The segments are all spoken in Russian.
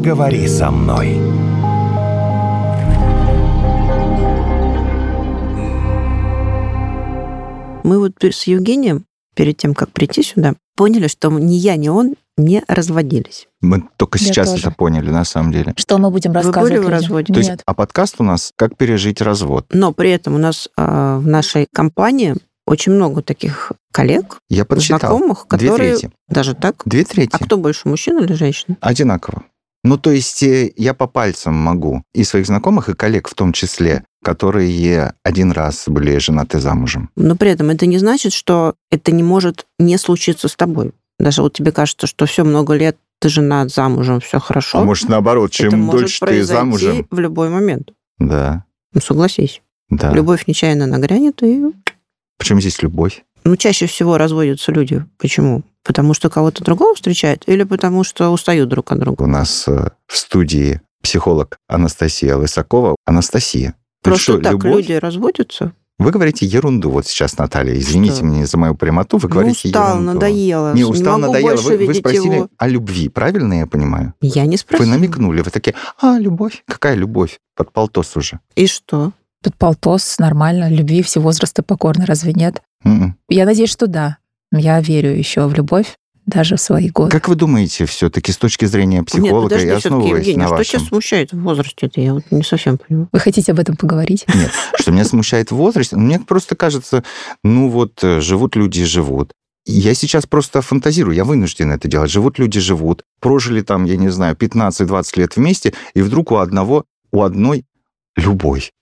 поговори со мной. Мы вот с Евгением перед тем, как прийти сюда, поняли, что ни я, ни он не разводились. Мы только Я сейчас тоже. это поняли, на самом деле. Что мы будем Вы рассказывать были в людям? разводе? То есть, Нет. а подкаст у нас «Как пережить развод». Но при этом у нас э, в нашей компании очень много таких коллег, Я подсчитал. знакомых, Две которые трети. даже так. Две трети. А кто больше, мужчина или женщина? Одинаково. Ну, то есть э, я по пальцам могу и своих знакомых, и коллег в том числе, которые один раз были женаты замужем. Но при этом это не значит, что это не может не случиться с тобой. Даже вот тебе кажется, что все много лет ты женат, замужем, все хорошо. А может, наоборот, это чем может дольше ты замужем. в любой момент. Да, Ну, согласись. да. Любовь нечаянно нагрянет, и Почему здесь любовь? Ну, чаще всего разводятся люди. Почему? Потому что кого-то другого встречают или потому что устают друг от друга? У нас э, в студии психолог Анастасия Лысакова. Анастасия, Просто что, так любовь? люди разводятся? Вы говорите ерунду вот сейчас, Наталья. Извините Что? меня за мою прямоту, вы Ну, говорите устал, ерунду. надоело. Не, устал, могу надоело. больше Вы, вы спросили его. о любви, правильно я понимаю? Я не Вы спросила. намекнули, вы такие, а, любовь? Какая любовь? Под полтос уже. И что? Тут полтос, нормально, любви все возрасты покорны, разве нет? М-м. Я надеюсь, что да. Я верю еще в любовь, даже в свои годы. Как вы думаете, все-таки с точки зрения Нет, психолога подожди, и основываясь Евгений, на а что вашем... тебя смущает в возрасте? Это я вот не совсем понимаю. Вы хотите об этом поговорить? Нет, что меня смущает в возрасте, мне просто кажется, ну вот э, живут люди и живут. Я сейчас просто фантазирую, я вынужден это делать. Живут люди, живут. Прожили там, я не знаю, 15-20 лет вместе, и вдруг у одного, у одной любовь.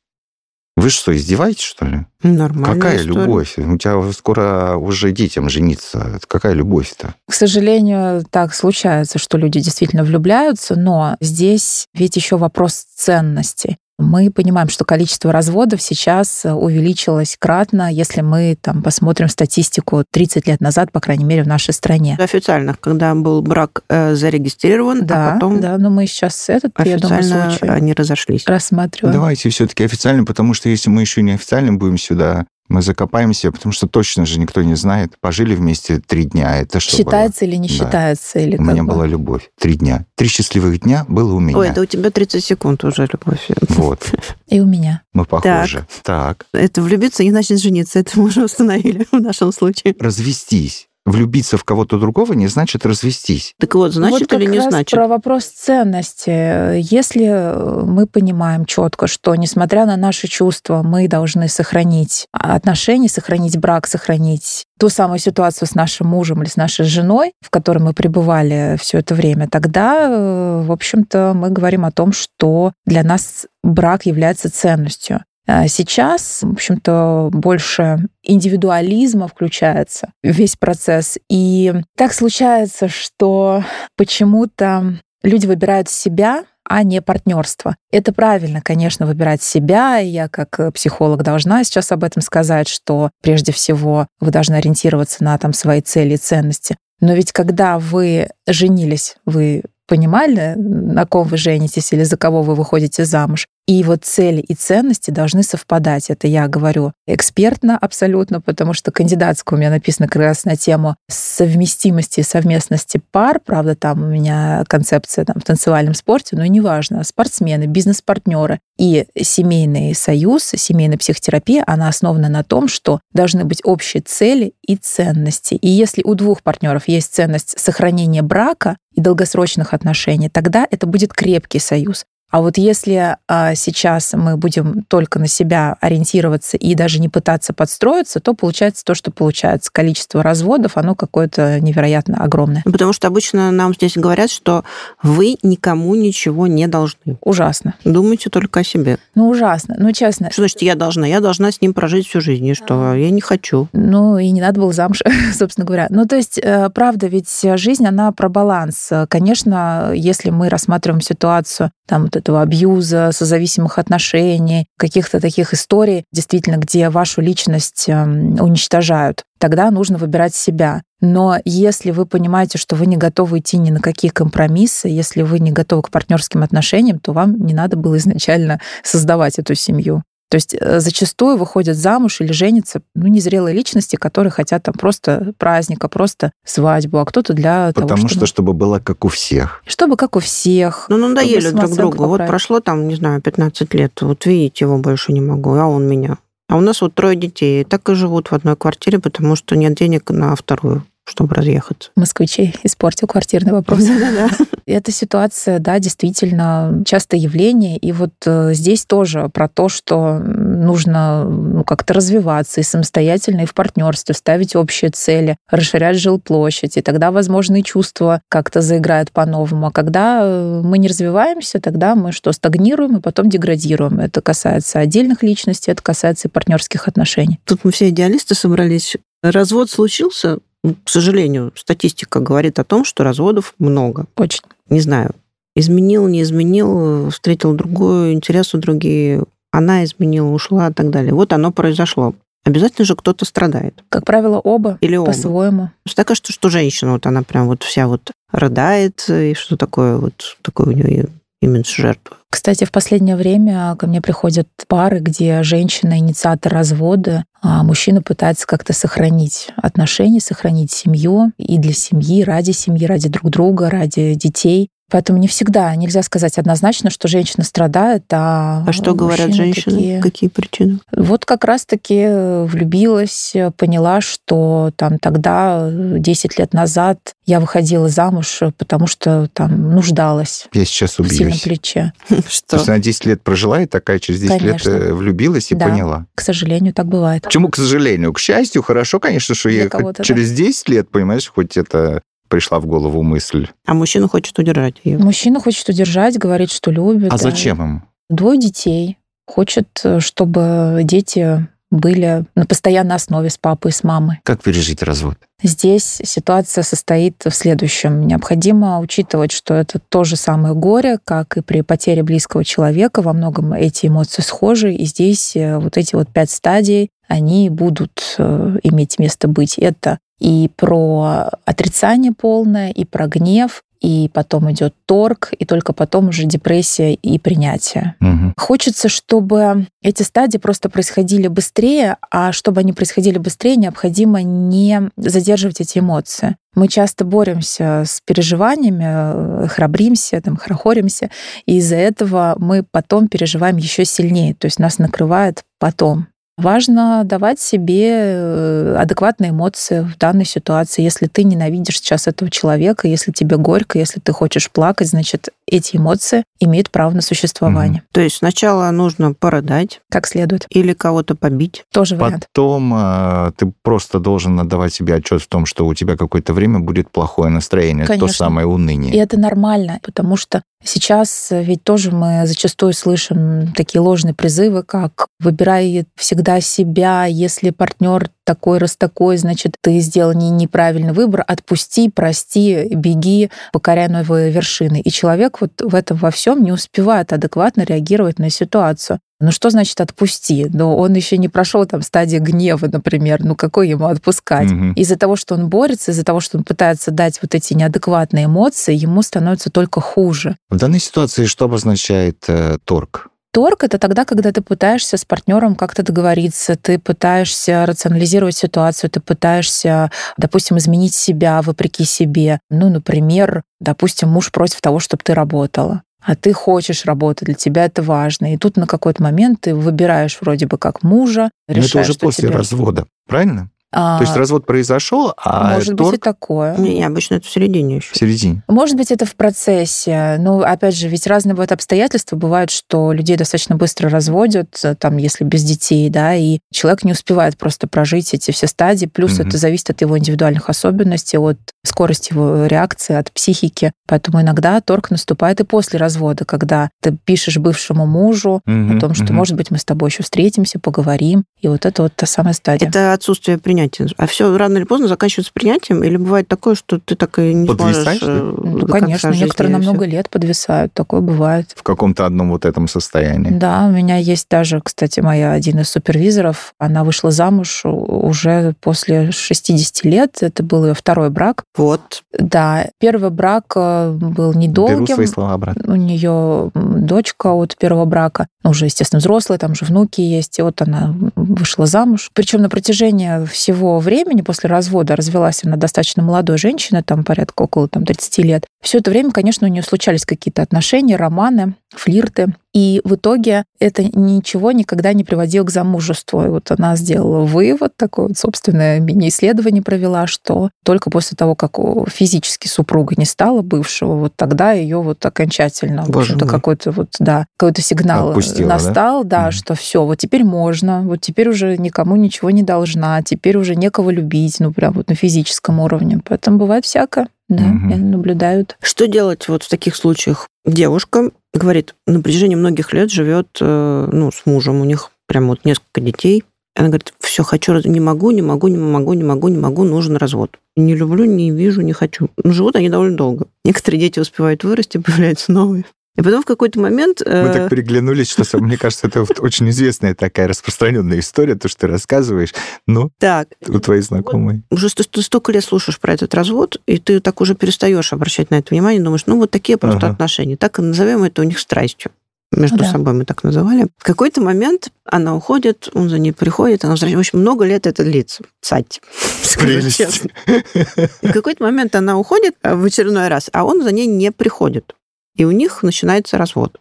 Вы что, издеваетесь, что ли? Нормальная Какая история. любовь? У тебя скоро уже детям жениться. Это Какая любовь-то? К сожалению, так случается, что люди действительно влюбляются, но здесь ведь еще вопрос ценности. Мы понимаем, что количество разводов сейчас увеличилось кратно, если мы там посмотрим статистику 30 лет назад, по крайней мере, в нашей стране. Официально, когда был брак э, зарегистрирован, Да, а потом да, но мы сейчас этот, я думаю, официально случай они разошлись. рассматриваем. Давайте все-таки официально, потому что если мы еще не официально будем сюда, мы закопаемся, потому что точно же никто не знает. Пожили вместе три дня. Это что было? Считается или не Да. считается? Или У меня бы? была любовь. Три дня. Три счастливых дня было у меня. Ой, это у тебя 30 секунд уже, любовь. Вот, И у меня. мы похожи. Так. Это влюбиться не значит жениться. Это мы уже установили в нашем случае. Развестись. Влюбиться в кого-то другого не значит развестись. Так вот, значит вот как или не раз значит? Про вопрос ценности. Если э, мы понимаем четко, что несмотря на наши чувства, мы должны сохранить отношения, сохранить брак, сохранить ту самую ситуацию с нашим мужем или с нашей женой, в которой мы пребывали все это время, тогда, э, в общем-то, мы говорим о том, что для нас брак является ценностью. А Сейчас, в общем-то, больше индивидуализма включается весь процесс. И так случается, что почему-то люди выбирают себя, а не партнерство. Это правильно, конечно, выбирать себя. И я как э, психолог должна сейчас об этом сказать, что прежде всего вы должны ориентироваться на там, свои цели и ценности. Но ведь когда вы женились, вы понимали, на ком вы женитесь или за кого вы выходите замуж. И вот цели и ценности должны совпадать. Это я говорю экспертно абсолютно, потому что кандидатская у меня написана как раз на тему совместимости и совместности пар. Правда, там у меня концепция там, в танцевальном спорте, но неважно. Спортсмены, бизнес-партнеры и семейный союз, семейная психотерапия, она основана на том, что должны быть общие цели и ценности. И если у двух партнеров есть ценность сохранения брака и долгосрочных отношений, тогда это будет крепкий союз. А вот если а, сейчас мы будем только на себя ориентироваться и даже не пытаться подстроиться, то получается то, что получается. Количество разводов, оно какое-то невероятно огромное. Потому что обычно нам здесь говорят, что вы никому ничего не должны. Ужасно. Думайте только о себе. Ну, ужасно. Ну, честно. Что значит я должна? Я должна с ним прожить всю жизнь. И что? Я не хочу. Ну, и не надо было замуж, собственно говоря. Ну, то есть, э, правда, ведь жизнь, она про баланс. Конечно, если мы рассматриваем ситуацию там этого абьюза, созависимых отношений, каких-то таких историй, действительно, где вашу личность эм, уничтожают, тогда нужно выбирать себя. Но если вы понимаете, что вы не готовы идти ни на какие компромиссы, если вы не готовы к партнерским отношениям, то вам не надо было изначально создавать эту семью. То есть э, зачастую выходят замуж или женятся ну, незрелые личности, которые хотят там просто праздника, просто свадьбу, а кто-то для Потому того, что, чтобы... чтобы было как у всех. Чтобы как у всех. Ну, надоели друг другу. Вот прошло там, не знаю, 15 лет, вот видите, его больше не могу, а он меня. А у нас вот трое детей, так и живут в одной квартире, потому что нет денег на вторую чтобы разъехаться. Москвичей испортил квартирный вопрос. Да-да-да. Эта ситуация, да, действительно частое явление. И вот э, здесь тоже про то, что нужно ну, как-то развиваться и самостоятельно, и в партнерстве, ставить общие цели, расширять жилплощадь, и тогда, возможно, и чувства как-то заиграют по-новому. А когда э, мы не развиваемся, тогда мы что, стагнируем и потом деградируем. Это касается отдельных личностей, это касается и партнерских отношений. Тут мы все идеалисты собрались. Развод случился, к сожалению, статистика говорит о том, что разводов много. Очень. Не знаю, изменил, не изменил, встретил другую, интересы другие, она изменила, ушла и так далее. Вот оно произошло. Обязательно же кто-то страдает. Как правило, оба. Или оба. По-своему. Мне кажется, что женщина, вот она прям вот вся вот рыдает, и что такое вот такое у нее имидж жертвы. Кстати, в последнее время ко мне приходят пары, где женщина инициатор развода, а мужчина пытается как-то сохранить отношения, сохранить семью и для семьи, ради семьи, ради друг друга, ради детей. Поэтому не всегда нельзя сказать однозначно, что женщина страдает, а А что говорят женщины? Такие... Какие причины? Вот как раз-таки влюбилась, поняла, что там тогда, 10 лет назад, я выходила замуж, потому что там нуждалась. Я сейчас убьюсь. В сильном плече. Что? То есть она 10 лет прожила и такая через 10 конечно. лет влюбилась и да. поняла. К сожалению, так бывает. Почему к сожалению? К счастью, хорошо, конечно, что я через 10 лет, понимаешь, хоть это пришла в голову мысль. А мужчина хочет удержать ее. Мужчина хочет удержать, говорит, что любит. А зачем им? Двое детей. Хочет, чтобы дети были на постоянной основе с папой и с мамой. Как пережить развод? Здесь ситуация состоит в следующем. Необходимо учитывать, что это то же самое горе, как и при потере близкого человека. Во многом эти эмоции схожи. И здесь э, вот эти вот пять стадий, они будут э, иметь место быть. Это и про отрицание полное, и про гнев, и потом идет торг, и только потом уже депрессия и принятие. Угу. Хочется, чтобы эти стадии просто происходили быстрее, а чтобы они происходили быстрее, необходимо не задерживать эти эмоции. Мы часто боремся с переживаниями, храбримся, там, хорохоримся, и из-за этого мы потом переживаем еще сильнее, то есть нас накрывает потом. Важно давать себе э, адекватные эмоции в данной ситуации. Если ты ненавидишь сейчас этого человека, если тебе горько, если ты хочешь плакать, значит, эти эмоции имеют право на существование. Mm-hmm. То есть сначала нужно порыдать. Как следует. Или кого-то побить. Тоже вариант. Потом э, ты просто должен отдавать себе отчет в том, что у тебя какое-то время будет плохое настроение, Конечно. то самое уныние. И это нормально, потому что сейчас ведь тоже мы зачастую слышим такие ложные призывы, как «выбирай всегда себя, если партнер такой раз такой, значит, ты сделал не неправильный выбор, отпусти, прости, беги, покоряй новые вершины. И человек вот в этом во всем не успевает адекватно реагировать на ситуацию. Ну что значит отпусти? Но он еще не прошел там стадии гнева, например. Ну какой ему отпускать? Мгм. Из-за того, что он борется, из-за того, что он пытается дать вот эти неадекватные эмоции, ему становится только хуже. В данной ситуации что обозначает э, торг? Торг это тогда, когда ты пытаешься с партнером как-то договориться, ты пытаешься рационализировать ситуацию, ты пытаешься, допустим, изменить себя вопреки себе. Ну, например, допустим, муж против того, чтобы ты работала а ты хочешь работать, для тебя это важно. И тут на какой-то момент ты выбираешь вроде бы как мужа, Но это решаешь, уже что после тебе... развода, правильно? А, То есть развод произошел, а может торг быть и такое. Не, обычно это в середине еще. в середине. Может быть, это в процессе. Но, опять же, ведь разные бывают обстоятельства. Бывает, что людей достаточно быстро разводят, там, если без детей, да, и человек не успевает просто прожить эти все стадии. Плюс Мгм. это зависит от его индивидуальных особенностей, от скорости его реакции, от психики. Поэтому иногда торг наступает и после развода, когда ты пишешь бывшему мужу Мгм, о том, что, мгм. может быть, мы с тобой еще встретимся, поговорим. И вот это вот та самая стадия. Это отсутствие принятия принятие. А все рано или поздно заканчивается принятием, или бывает такое, что ты так и не Подвисаешь, сможешь... э, Ну, конечно, некоторые на много лет подвисают, такое бывает. В каком-то одном вот этом состоянии. Да, у меня есть даже, кстати, моя один из супервизоров. Она вышла замуж уже после 60 лет. Это был ее второй брак. Вот. Да, первый брак э, был Беру недолгим. свои слова обратно. У нее дочка от первого брака, ну, уже, естественно, взрослая, там же внуки есть, и вот она вышла замуж. Причем на протяжении всего времени после развода развелась она достаточно молодой женщиной, там порядка около там, 30 лет. Все это время, конечно, у нее случались какие-то отношения, романы, флирты. И в итоге это ничего никогда не приводило к замужеству. И вот она сделала вывод, такое вот собственное мини-исследование провела, что только после того, как у- физически супруга не стала бывшего, вот тогда ее вот окончательно, Боже мой. какой-то вот, да, какой-то сигнал Отпустила, да? настал, да, Мгм. что все, вот теперь можно, вот теперь уже никому ничего не должна, теперь уже некого любить, ну, прям вот на физическом уровне. Поэтому бывает всякое, да, Мгм. я наблюдают. Что делать вот в таких случаях? Девушка говорит, на протяжении многих лет живет э, ну, с мужем, у них прям вот несколько детей. Она говорит, все, хочу, раз- не могу, не могу, не могу, не могу, не могу, нужен развод. Не люблю, не вижу, не хочу. Но живут они довольно долго. Некоторые дети успевают вырасти, появляются новые. И потом в какой-то момент... Мы э, так переглянулись, что мне кажется, это очень известная такая распространенная история, то, что ты рассказываешь. Ну, так, у твоей знакомой. уже ты, столько лет слушаешь про этот развод, и ты так уже перестаешь обращать на это внимание, думаешь, ну вот такие просто Ага. отношения. Так и назовем это у них страстью. Между Да. собой мы так называли. В какой-то момент она уходит, он за ней приходит, она возвращается. В общем, много лет это длится. Сать. Скажу Прелесть. И в какой-то момент она уходит в очередной раз, а он за ней не приходит. И у них начинается развод.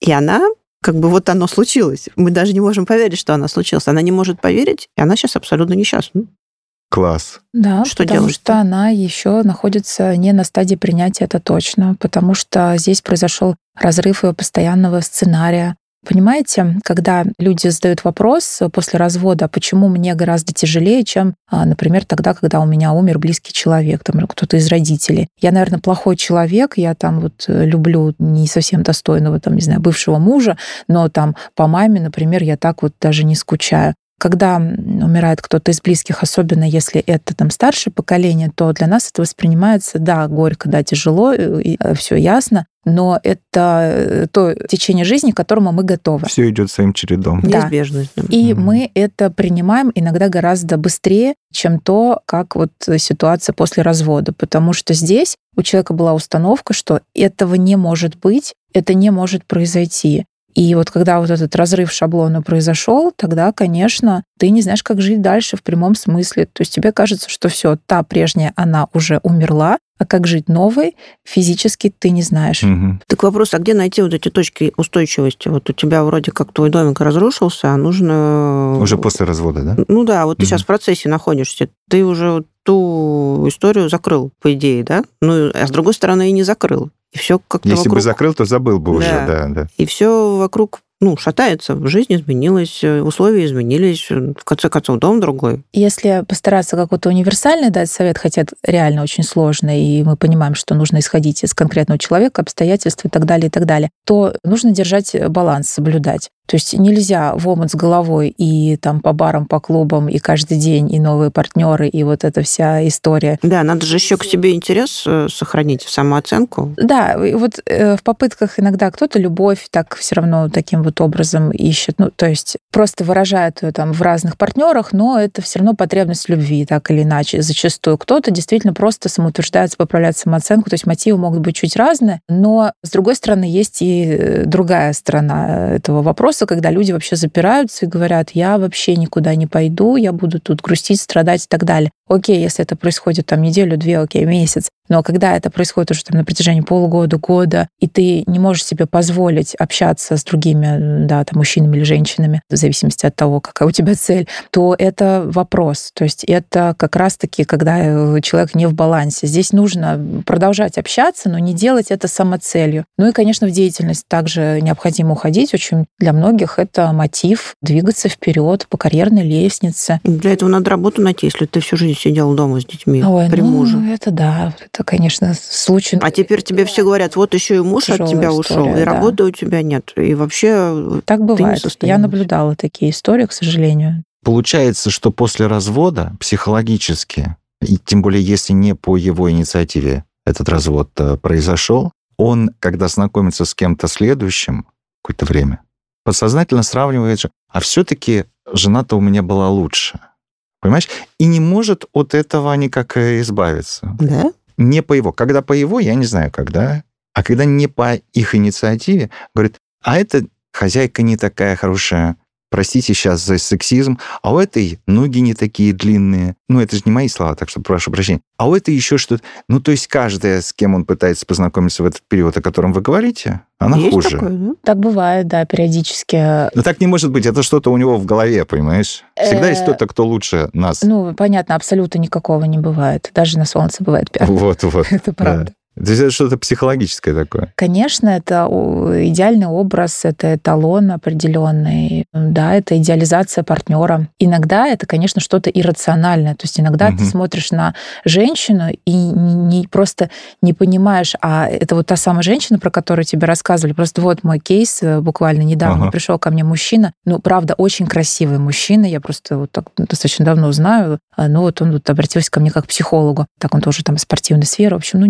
И она как бы вот оно случилось. Мы даже не можем поверить, что оно случилось. Она не может поверить, и она сейчас абсолютно несчастна. Класс. Да, Что потому делать-то? что она еще находится не на стадии принятия, это точно, потому что здесь произошел разрыв ее постоянного сценария. Понимаете, когда люди задают вопрос после развода, «А почему мне гораздо тяжелее, чем, а, например, тогда, когда у меня умер близкий человек, там, кто-то из родителей. Я, наверное, плохой человек, я там вот э, люблю не совсем достойного, там, не знаю, бывшего мужа, но там по маме, например, я так вот даже не скучаю. Когда умирает кто-то из близких, особенно если это там старшее поколение, то для нас это воспринимается, да, горько, да, тяжело, все ясно, но это э, то течение жизни, к которому мы готовы. Все идет своим чередом. Да. Неизбежность. да. И Мгм. мы это принимаем иногда гораздо быстрее, чем то, как вот ситуация после развода. Потому что здесь у человека была установка, что этого не может быть, это не может произойти. И вот когда вот этот разрыв шаблона произошел, тогда, конечно, ты не знаешь, как жить дальше в прямом смысле. То есть тебе кажется, что все, та прежняя, она уже умерла, а как жить новой, физически ты не знаешь. Мгм. Так вопрос, а где найти вот эти точки устойчивости? Вот у тебя вроде как твой домик разрушился, а нужно... Уже после развода, да? Ну да, вот ты Мгм. сейчас в процессе находишься. Ты уже ту историю закрыл, по идее, да? Ну, а с другой стороны, и не закрыл. И все как-то Если бы вокруг... закрыл, то забыл бы уже, Да. да, да. И все вокруг ну, шатается, жизнь изменилась, э, условия изменились, э, в конце концов, дом другой. Если постараться какой-то универсальный дать совет, хотя это реально очень сложно, и мы понимаем, что нужно исходить из конкретного человека, обстоятельств и так далее, и так далее, то нужно держать баланс, соблюдать. То есть нельзя в омут с головой и там по барам, по клубам, и каждый день, и новые партнеры, и вот эта вся история. Да, надо же еще к себе интерес э, сохранить, самооценку. Да, и вот в попытках иногда кто-то любовь так все равно таким вот образом ищет. Ну, то есть просто выражает ее там в разных партнерах, но это все равно потребность любви, так или иначе. Зачастую кто-то действительно просто самоутверждается, поправляет самооценку, то есть мотивы могут быть чуть разные, но с другой стороны есть и э, другая сторона этого вопроса, когда люди вообще запираются и говорят, я вообще никуда не пойду, я буду тут грустить, страдать и так далее. Окей, если это происходит там неделю, две, окей, месяц, но когда это происходит уже там на протяжении полугода, года, и ты не можешь себе позволить общаться с другими, да, там, мужчинами или женщинами, в зависимости от того, какая у тебя цель, то это вопрос. То есть это как раз-таки, когда э, человек не в балансе. Здесь нужно продолжать общаться, но не делать это самоцелью. Ну и, конечно, в деятельность также необходимо уходить. Очень для многих это мотив двигаться вперед по карьерной лестнице. Для этого надо работу найти, если ты всю жизнь сидел дома с детьми Ой, при ну, муже. это да, это, конечно, случай. А теперь тебе все говорят, вот еще и муж от тебя история, ушел, и да. работы у тебя нет. И вообще Так бывает. Я наблюдала такие истории, к сожалению. получается, что после развода психологически, и тем более если не по его инициативе этот развод э, произошел, он, когда знакомится с кем-то следующим какое-то время, подсознательно сравнивает же, а все-таки жена-то у меня была лучше. Понимаешь? И не может от этого никак э, избавиться. Да? Не по его. Когда по его, я не знаю, когда. А когда не по их инициативе, говорит, а эта хозяйка не такая хорошая, простите сейчас за сексизм, а у этой ноги не такие длинные. Ну, это же не мои слова, так что прошу прощения. А у этой еще что-то... Ну, то есть каждая, с кем он пытается познакомиться в этот период, о котором вы говорите, она Есть хуже. такое, да? Так бывает, да, периодически. Но так не может быть, это что-то у него в голове, понимаешь? Всегда есть Э, кто-то, кто лучше нас. Ну, понятно, абсолютно никакого не бывает. Даже на солнце бывает пятна. Вот, вот. Это правда. То есть это что-то психологическое такое. Конечно, это идеальный образ, это эталон определенный, да, это идеализация партнера. Иногда это, конечно, что-то иррациональное. То есть иногда Мгм. ты смотришь на женщину и не, просто не понимаешь, а это вот та самая женщина, про которую тебе рассказывали. Просто вот мой кейс э, буквально недавно Ага. пришел ко мне мужчина, ну, правда, очень красивый мужчина, я просто вот так достаточно давно знаю, а, ну, вот он вот обратился ко мне как к психологу, так он тоже там из спортивной сферы, в общем, ну,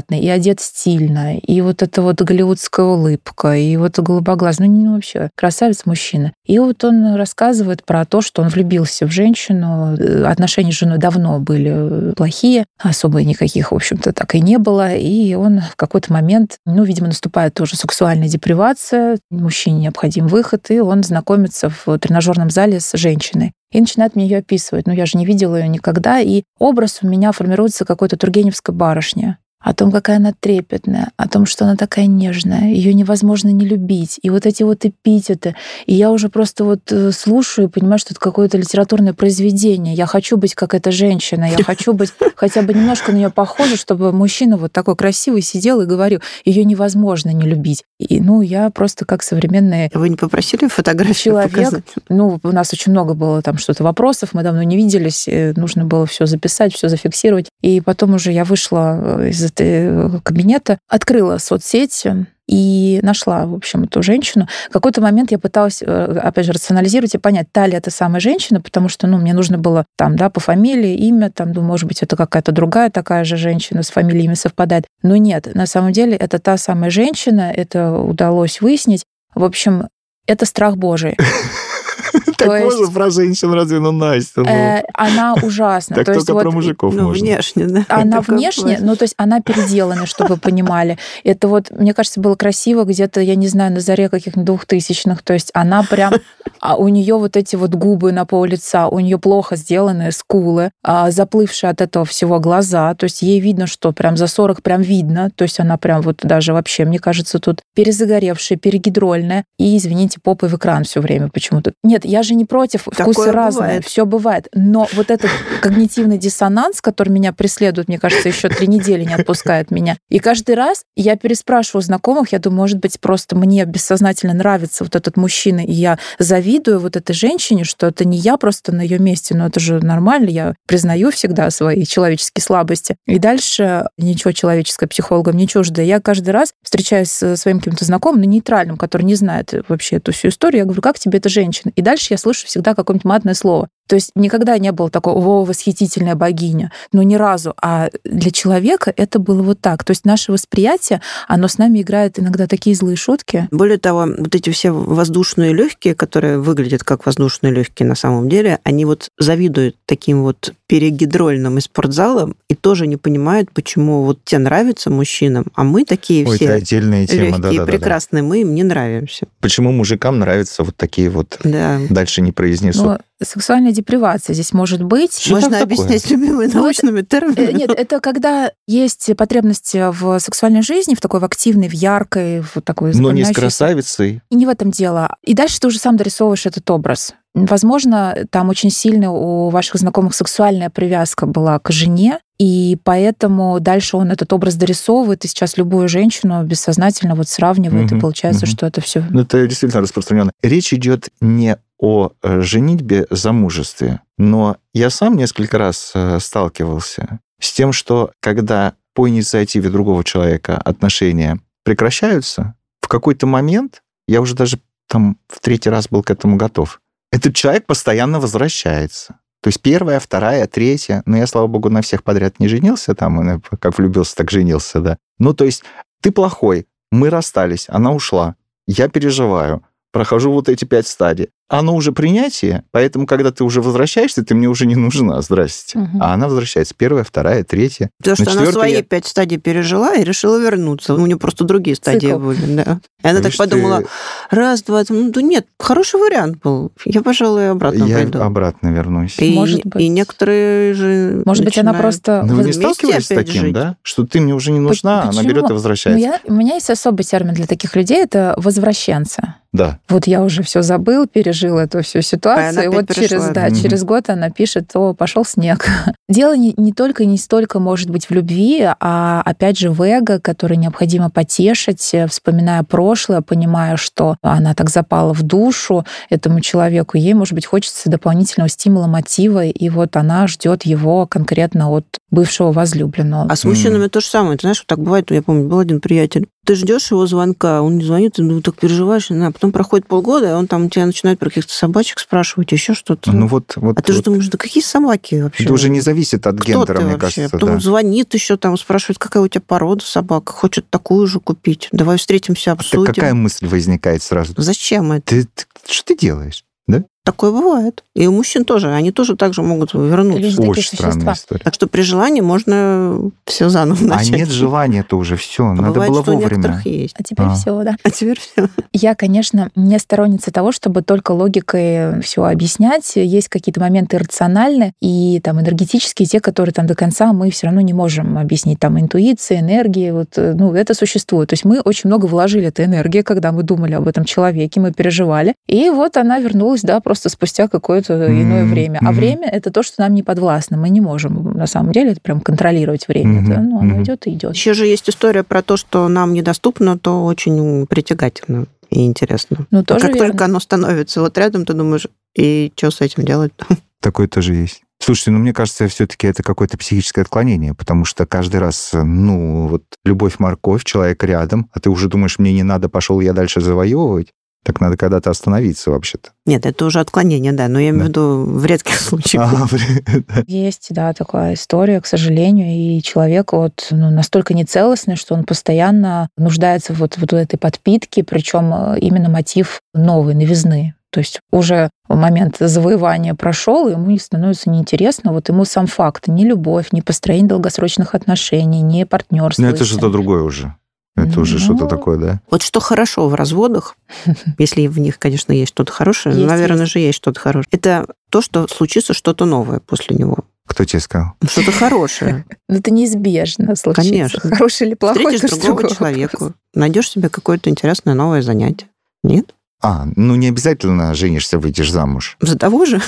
невероятный, и одет стильно, и вот эта вот голливудская улыбка, и вот голубоглаз, ну, не- ну, вообще, красавец мужчина. И вот он рассказывает про то, что он влюбился в женщину, э, отношения с женой давно были э, плохие, особо никаких, в общем-то, так и не было, и он в какой-то момент, ну, видимо, наступает тоже сексуальная депривация, мужчине необходим выход, и он знакомится в тренажерном зале с женщиной. И начинает мне ее описывать. Ну, я же не видела ее никогда. И образ у меня формируется какой-то тургеневской барышни о том, какая она трепетная, о том, что она такая нежная, ее невозможно не любить. И вот эти вот эпитеты. И я уже просто вот э, слушаю и понимаю, что это какое-то литературное произведение. Я хочу быть как эта женщина, я хочу быть хотя бы немножко на нее похожа, чтобы мужчина вот такой красивый сидел и говорил, ее невозможно не любить. И, ну, я просто как современная Вы не попросили фотографию Человек, показать? ну, у нас очень много было там что-то вопросов, мы давно не виделись, э, нужно было все записать, все зафиксировать. И потом уже я вышла э, этой кабинета, открыла соцсети и нашла, в общем, эту женщину. В какой-то момент я пыталась, э, опять же, рационализировать и понять, та ли это самая женщина, потому что, ну, мне нужно было там, да, по фамилии, имя, там, думаю, может быть, это какая-то другая такая же женщина с фамилией, имя совпадает. Но нет, на самом деле это та самая женщина, это удалось выяснить. В общем, это страх Божий. Так То есть- можно про женщин разве, ну, Настя, ну. Э, Она ужасна. Так только про мужиков Ну, можно. внешне, да. она внешне, ну, то есть она переделана, чтобы вы понимали. Это вот, мне кажется, было красиво где-то, я не знаю, на заре каких-нибудь двухтысячных. То есть она прям, а у нее вот эти вот губы на пол лица, у нее плохо сделанные скулы, а, заплывшие от этого всего глаза. То есть ей видно, что прям за 40 прям видно. То есть она прям вот даже вообще, мне кажется, тут перезагоревшая, перегидрольная. И, извините, попой в экран все время почему-то. Нет, я же не против, вкусы Такое разные, бывает. все бывает. Но вот этот когнитивный диссонанс, который меня преследует, мне кажется, еще три недели не отпускает меня. И каждый раз я переспрашиваю знакомых, я думаю, может быть, просто мне бессознательно нравится вот этот мужчина, и я завидую вот этой женщине, что это не я просто на ее месте, но это же нормально, я признаю всегда свои человеческие слабости. И дальше ничего человеческое психологам не чуждо. Я каждый раз встречаюсь со своим каким-то знакомым, но нейтральным, который не знает вообще эту всю историю, я говорю, как тебе эта женщина? И дальше я слышу всегда какое-нибудь матное слово. То есть никогда не было такого, о, восхитительная богиня, но ни разу. А для человека это было вот так. То есть наше восприятие, оно с нами играет иногда такие злые шутки. Более того, вот эти все воздушные легкие, которые выглядят как воздушные легкие на самом деле, они вот завидуют таким вот перегидрольным из спортзалом и тоже не понимают, почему вот те нравятся мужчинам, а мы такие Ой, это все отдельная тема, легкие, да, да, да. прекрасные, мы им не нравимся. Почему мужикам нравятся вот такие вот, Да. дальше не произнесу. Но сексуальная депривация здесь может быть. Что Можно там такое? объяснять любимыми Ну, научными Э, терминами. Нет, это когда есть потребности в сексуальной жизни, в такой в активной, в яркой, в такой Но не с красавицей. И не в этом дело. И дальше ты уже сам дорисовываешь этот образ. Возможно, там очень сильно у ваших знакомых сексуальная привязка была к жене, и поэтому дальше он этот образ дорисовывает, и сейчас любую женщину бессознательно вот сравнивает, Мгм, и получается, мгм. что это все. Ну, это действительно распространенно. Речь идет не о э, женитьбе, замужестве, но я сам несколько раз э, сталкивался с тем, что когда по инициативе другого человека отношения прекращаются, в какой-то момент, я уже даже там в третий раз был к этому готов, этот человек постоянно возвращается. То есть первая, вторая, третья. Но я, слава богу, на всех подряд не женился, там, как влюбился, так женился, да. Ну, то есть ты плохой, мы расстались, она ушла, я переживаю, прохожу вот эти пять стадий оно уже принятие, поэтому, когда ты уже возвращаешься, ты мне уже не нужна, здрасте. Угу. А она возвращается первая, вторая, третья. Потому что она свои я... пять стадий пережила и решила вернуться. У нее просто другие стадии Цикл. были, да. И она Видишь, так подумала, ты... раз, два, ну да нет, хороший вариант был. Я, пожалуй, обратно я пойду. обратно вернусь. И, Может быть. И некоторые же Может быть, она просто... Ну, вы не сталкивались с таким, жить? да? Что ты мне уже не нужна, Почему? она берет и возвращается. Ну, я... У меня есть особый термин для таких людей, это возвращенцы. Да. Вот я уже все забыл, пережил эту всю ситуацию, и вот через, да, mm-hmm. через год она пишет, о, пошел снег. Дело не, не только не столько может быть в любви, а опять же в эго, которое необходимо потешить, э, вспоминая прошлое, понимая, что она так запала в душу этому человеку, ей, может быть, хочется дополнительного стимула, мотива, и вот она ждет его конкретно от бывшего возлюбленного. А с мужчинами mm. то же самое. Ты знаешь, вот так бывает, я помню, был один приятель, ты ждешь его звонка, он не звонит, ты ну, так переживаешь, а потом проходит полгода, и он там тебя начинает про каких-то собачек спрашивать, еще что-то. Ну вот, вот. А ты вот. же думаешь, да какие собаки вообще? Это уже не зависит от Кто гендера, ты мне вообще? кажется. Потом да. звонит еще там, спрашивает, какая у тебя порода собака, хочет такую же купить. Давай встретимся, обсудим. Так какая мысль возникает сразу? Зачем это? Ты, ты, что ты делаешь? Да? Такое бывает. И у мужчин тоже. Они тоже так же могут вернуться. Люди Очень странная история. Так что при желании можно все заново а начать. А нет желания, то уже все. А Надо бывает, было что вовремя. есть. А теперь а. все, да. А теперь все. Я, конечно, не сторонница того, чтобы только логикой все объяснять. Есть какие-то моменты рациональные и там энергетические, те, которые там до конца мы все равно не можем объяснить. Там интуиция, энергия, вот, э, ну, это существует. То есть мы очень много вложили этой энергии, когда мы думали об этом человеке, мы переживали. И вот она вернулась, да, просто спустя какое какое-то mm-hmm. иное время. А mm-hmm. время это то, что нам не подвластно. Мы не можем на самом деле это прям контролировать время. Mm-hmm. Это, ну, оно mm-hmm. идет и идет. Еще же есть история про то, что нам недоступно, то очень притягательно и интересно. Ну, тоже а как верно. только оно становится вот рядом, ты думаешь, и что с этим делать? Такое тоже есть. Слушайте, ну мне кажется, все-таки это какое-то психическое отклонение, потому что каждый раз, ну вот любовь морковь, человек рядом, а ты уже думаешь, мне не надо, пошел я дальше завоевывать. Так надо когда-то остановиться вообще-то. Нет, это уже отклонение, да, но я имею в виду в редких случаях. А, Есть, да, такая история, к сожалению, и человек вот ну, настолько нецелостный, что он постоянно нуждается вот, вот в этой подпитке, причем э, именно мотив новой новизны. То есть уже момент завоевания прошел, и ему становится неинтересно. Вот ему сам факт, ни любовь, ни построение долгосрочных отношений, ни партнерство. Ну, это что-то другое уже. Это ну, уже что-то такое, да? Вот что хорошо в разводах, если в них, конечно, есть что-то хорошее, есть, наверное есть. же есть что-то хорошее, это то, что случится что-то новое после него. Кто тебе сказал? Ну, что-то хорошее. Ну, это неизбежно случится. Конечно. Хороший или плохой, Встретишь другого человека, найдешь себе какое-то интересное новое занятие. Нет? А, ну не обязательно женишься, выйдешь замуж. За того же?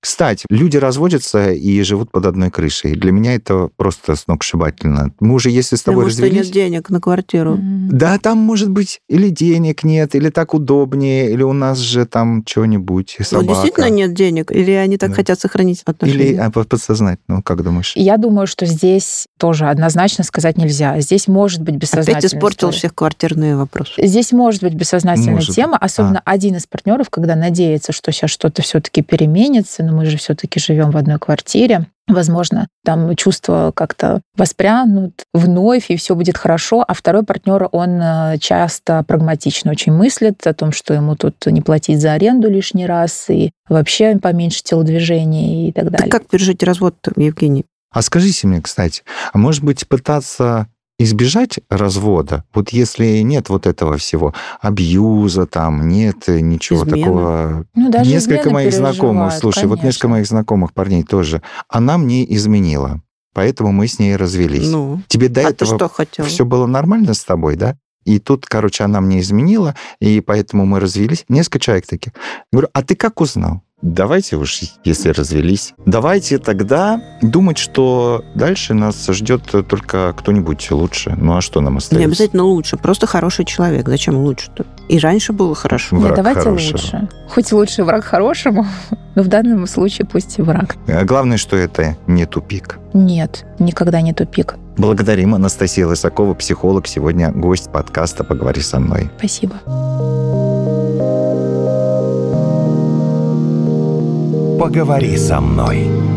Кстати, люди разводятся и живут под одной крышей. Для меня это просто сногсшибательно. Мы уже, если с тобой Потому развелись... что нет денег на квартиру. Да, там может быть или денег нет, или так удобнее, или у нас же там что-нибудь, ну, собака. Ну, действительно нет денег, или они так да. хотят сохранить отношения? Или а, подсознательно, ну, как думаешь? Я думаю, что здесь тоже однозначно сказать нельзя. Здесь может быть бессознательная Опять испортил история. всех квартирные вопросы. Здесь может быть бессознательная может тема, особенно а. один из партнеров, когда надеется, что сейчас что-то все-таки переменится, но мы же все-таки живем в одной квартире. Возможно, там чувства как-то воспрянут вновь, и все будет хорошо. А второй партнер, он э, часто прагматично очень мыслит о том, что ему тут не платить за аренду лишний раз, и вообще поменьше телодвижений и так далее. Так как пережить развод, Евгений? А скажите мне, кстати, а может быть пытаться избежать развода, вот если нет вот этого всего, абьюза там, нет ничего Измены. такого. Ну, даже несколько моих знакомых, слушай, конечно. вот несколько моих знакомых парней тоже, она мне изменила. Поэтому мы с ней развелись. Ну, Тебе до а этого все было нормально с тобой, да? И тут, короче, она мне изменила, и поэтому мы развелись. Несколько человек таких. Говорю, а ты как узнал? Давайте уж, если развелись, давайте тогда думать, что дальше нас ждет только кто-нибудь лучше. Ну а что нам остается? Не обязательно лучше, просто хороший человек. Зачем лучше-то? И раньше было хорошо. Враг Нет, давайте хорошего. лучше. Хоть лучше враг хорошему, но в данном случае пусть и враг. А главное, что это не тупик. Нет, никогда не тупик. Благодарим Анастасия Лысакова, психолог, сегодня гость подкаста «Поговори со мной». Спасибо. Поговори со мной.